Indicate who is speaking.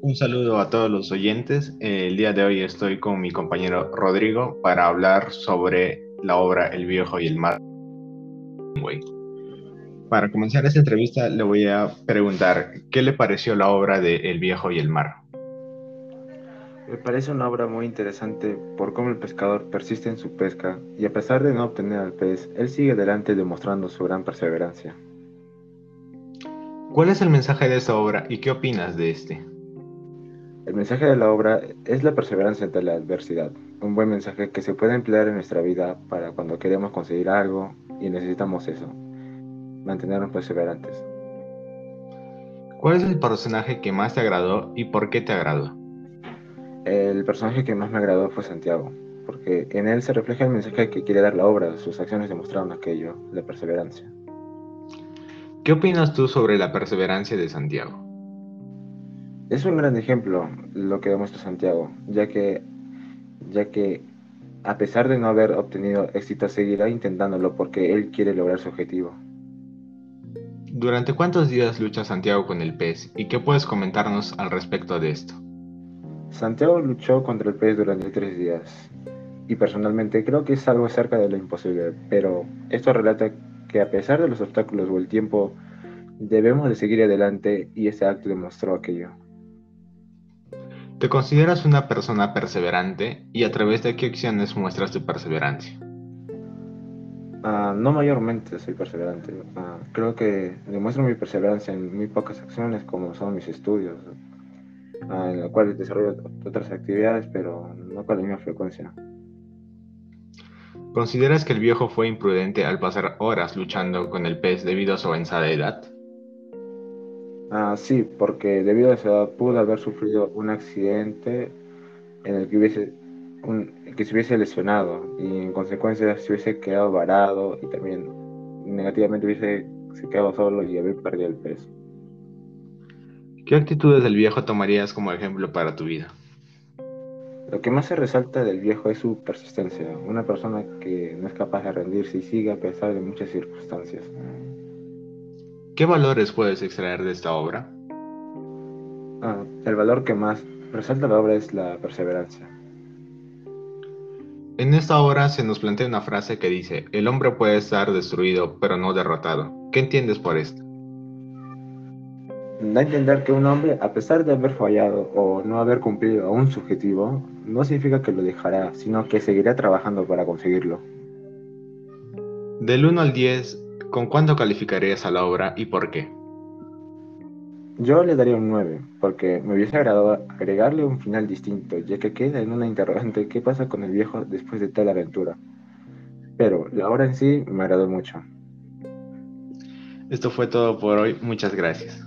Speaker 1: Un saludo a todos los oyentes. El día de hoy estoy con mi compañero Rodrigo para hablar sobre la obra El viejo y el mar. Para comenzar esta entrevista le voy a preguntar qué le pareció la obra de El viejo y el mar.
Speaker 2: Me parece una obra muy interesante por cómo el pescador persiste en su pesca y a pesar de no obtener al pez, él sigue adelante demostrando su gran perseverancia.
Speaker 1: ¿Cuál es el mensaje de esta obra y qué opinas de este?
Speaker 2: El mensaje de la obra es la perseverancia ante la adversidad, un buen mensaje que se puede emplear en nuestra vida para cuando queremos conseguir algo y necesitamos eso, mantenernos perseverantes.
Speaker 1: ¿Cuál es el personaje que más te agradó y por qué te agradó?
Speaker 2: El personaje que más me agradó fue Santiago, porque en él se refleja el mensaje que quiere dar la obra, sus acciones demostraron aquello, la perseverancia.
Speaker 1: ¿Qué opinas tú sobre la perseverancia de Santiago?
Speaker 2: Es un gran ejemplo lo que demuestra Santiago, ya que, ya que a pesar de no haber obtenido éxito, seguirá intentándolo porque él quiere lograr su objetivo.
Speaker 1: ¿Durante cuántos días lucha Santiago con el pez y qué puedes comentarnos al respecto de esto?
Speaker 2: Santiago luchó contra el pez durante tres días y personalmente creo que es algo cerca de lo imposible, pero esto relata que a pesar de los obstáculos o el tiempo, debemos de seguir adelante y ese acto demostró aquello.
Speaker 1: ¿Te consideras una persona perseverante y a través de qué acciones muestras tu perseverancia?
Speaker 2: Ah, no mayormente soy perseverante. Ah, creo que demuestro mi perseverancia en muy pocas acciones como son mis estudios, ah, en los cuales desarrollo otras actividades, pero no con la misma frecuencia.
Speaker 1: ¿Consideras que el viejo fue imprudente al pasar horas luchando con el pez debido a su avanzada edad?
Speaker 2: Ah, sí, porque debido a esa edad pudo haber sufrido un accidente en el que hubiese que se hubiese lesionado y en consecuencia se hubiese quedado varado y también negativamente hubiese se quedado solo y haber perdido el peso.
Speaker 1: ¿Qué actitudes del viejo tomarías como ejemplo para tu vida?
Speaker 2: Lo que más se resalta del viejo es su persistencia, una persona que no es capaz de rendirse y sigue a pesar de muchas circunstancias.
Speaker 1: ¿Qué valores puedes extraer de esta obra?
Speaker 2: Ah, el valor que más resalta la obra es la perseverancia.
Speaker 1: En esta obra se nos plantea una frase que dice, el hombre puede estar destruido pero no derrotado. ¿Qué entiendes por esto?
Speaker 2: da a entender que un hombre, a pesar de haber fallado o no haber cumplido a un subjetivo, no significa que lo dejará, sino que seguirá trabajando para conseguirlo.
Speaker 1: Del 1 al 10, ¿con cuánto calificarías a la obra y por qué?
Speaker 2: Yo le daría un 9, porque me hubiese agradado agregarle un final distinto, ya que queda en una interrogante qué pasa con el viejo después de tal aventura. Pero la obra en sí me agradó mucho.
Speaker 1: Esto fue todo por hoy, muchas gracias.